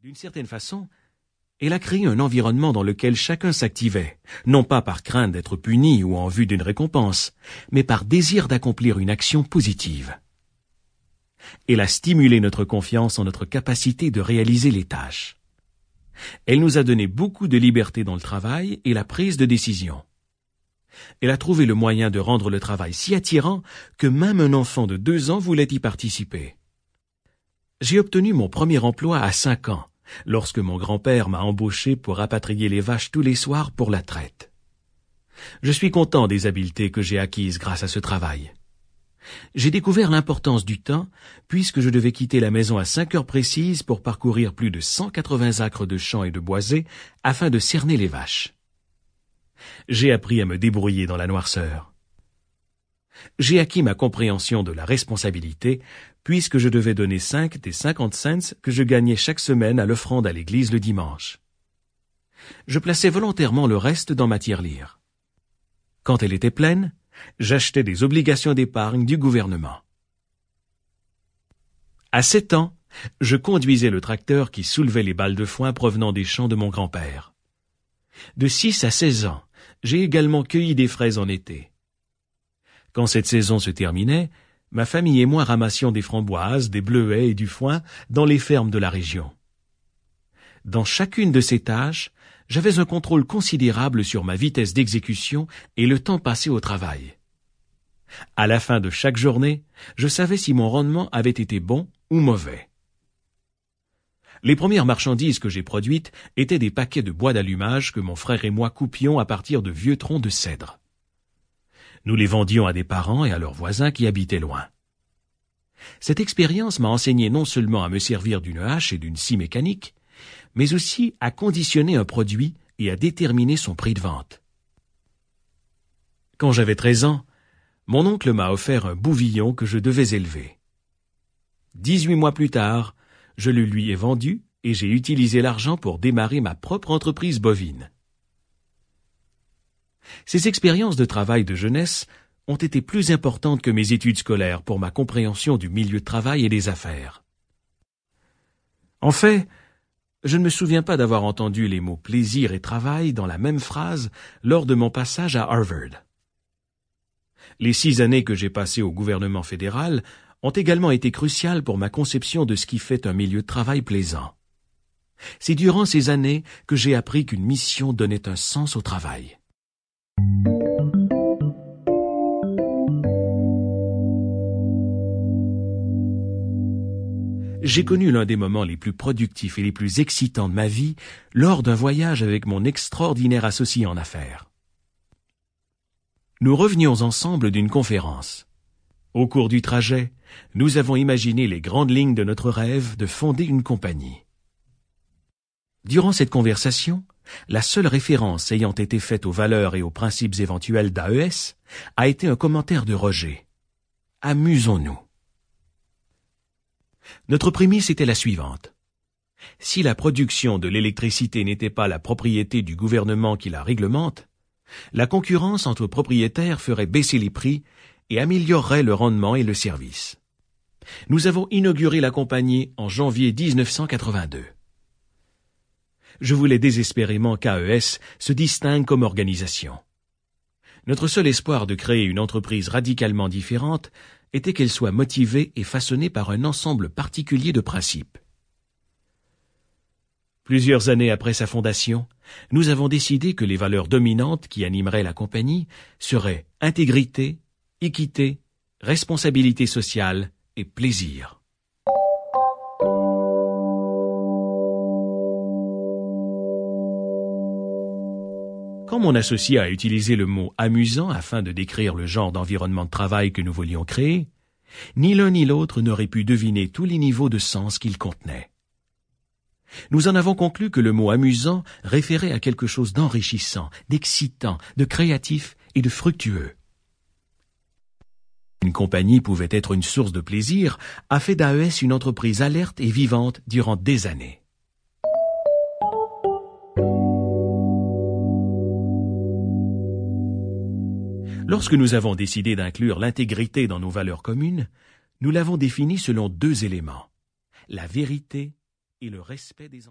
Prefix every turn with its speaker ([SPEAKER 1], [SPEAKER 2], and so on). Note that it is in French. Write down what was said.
[SPEAKER 1] D'une certaine façon, elle a créé un environnement dans lequel chacun s'activait, non pas par crainte d'être puni ou en vue d'une récompense, mais par désir d'accomplir une action positive. Elle a stimulé notre confiance en notre capacité de réaliser les tâches. Elle nous a donné beaucoup de liberté dans le travail et la prise de décision. Elle a trouvé le moyen de rendre le travail si attirant que même un enfant de deux ans voulait y participer. J'ai obtenu mon premier emploi à cinq ans, lorsque mon grand-père m'a embauché pour rapatrier les vaches tous les soirs pour la traite. Je suis content des habiletés que j'ai acquises grâce à ce travail. J'ai découvert l'importance du temps, puisque je devais quitter la maison à cinq heures précises pour parcourir plus de cent quatre-vingts acres de champs et de boisés afin de cerner les vaches. J'ai appris à me débrouiller dans la noirceur. J'ai acquis ma compréhension de la responsabilité, puisque je devais donner cinq des cinquante cents que je gagnais chaque semaine à l'offrande à l'église le dimanche. Je plaçais volontairement le reste dans ma tirelire. Quand elle était pleine, j'achetais des obligations d'épargne du gouvernement. À sept ans, je conduisais le tracteur qui soulevait les balles de foin provenant des champs de mon grand-père. De six à seize ans, j'ai également cueilli des fraises en été. Quand cette saison se terminait, ma famille et moi ramassions des framboises, des bleuets et du foin dans les fermes de la région. Dans chacune de ces tâches, j'avais un contrôle considérable sur ma vitesse d'exécution et le temps passé au travail. À la fin de chaque journée, je savais si mon rendement avait été bon ou mauvais. Les premières marchandises que j'ai produites étaient des paquets de bois d'allumage que mon frère et moi coupions à partir de vieux troncs de cèdre. Nous les vendions à des parents et à leurs voisins qui habitaient loin. Cette expérience m'a enseigné non seulement à me servir d'une hache et d'une scie mécanique, mais aussi à conditionner un produit et à déterminer son prix de vente. Quand j'avais treize ans, mon oncle m'a offert un bouvillon que je devais élever. Dix-huit mois plus tard, je le lui ai vendu et j'ai utilisé l'argent pour démarrer ma propre entreprise bovine. Ces expériences de travail de jeunesse ont été plus importantes que mes études scolaires pour ma compréhension du milieu de travail et des affaires. En fait, je ne me souviens pas d'avoir entendu les mots plaisir et travail dans la même phrase lors de mon passage à Harvard. Les six années que j'ai passées au gouvernement fédéral ont également été cruciales pour ma conception de ce qui fait un milieu de travail plaisant. C'est durant ces années que j'ai appris qu'une mission donnait un sens au travail. J'ai connu l'un des moments les plus productifs et les plus excitants de ma vie lors d'un voyage avec mon extraordinaire associé en affaires. Nous revenions ensemble d'une conférence. Au cours du trajet, nous avons imaginé les grandes lignes de notre rêve de fonder une compagnie. Durant cette conversation, la seule référence ayant été faite aux valeurs et aux principes éventuels d'AES a été un commentaire de Roger. Amusons-nous. Notre prémisse était la suivante. Si la production de l'électricité n'était pas la propriété du gouvernement qui la réglemente, la concurrence entre propriétaires ferait baisser les prix et améliorerait le rendement et le service. Nous avons inauguré la compagnie en janvier 1982. Je voulais désespérément qu'AES se distingue comme organisation. Notre seul espoir de créer une entreprise radicalement différente était qu'elle soit motivée et façonnée par un ensemble particulier de principes. Plusieurs années après sa fondation, nous avons décidé que les valeurs dominantes qui animeraient la compagnie seraient intégrité, équité, responsabilité sociale et plaisir. Quand mon associé a utilisé le mot amusant afin de décrire le genre d'environnement de travail que nous voulions créer, ni l'un ni l'autre n'aurait pu deviner tous les niveaux de sens qu'il contenait. Nous en avons conclu que le mot amusant référait à quelque chose d'enrichissant, d'excitant, de créatif et de fructueux. Une compagnie pouvait être une source de plaisir, a fait d'AES une entreprise alerte et vivante durant des années. Lorsque nous avons décidé d'inclure l'intégrité dans nos valeurs communes, nous l'avons définie selon deux éléments, la vérité et le respect des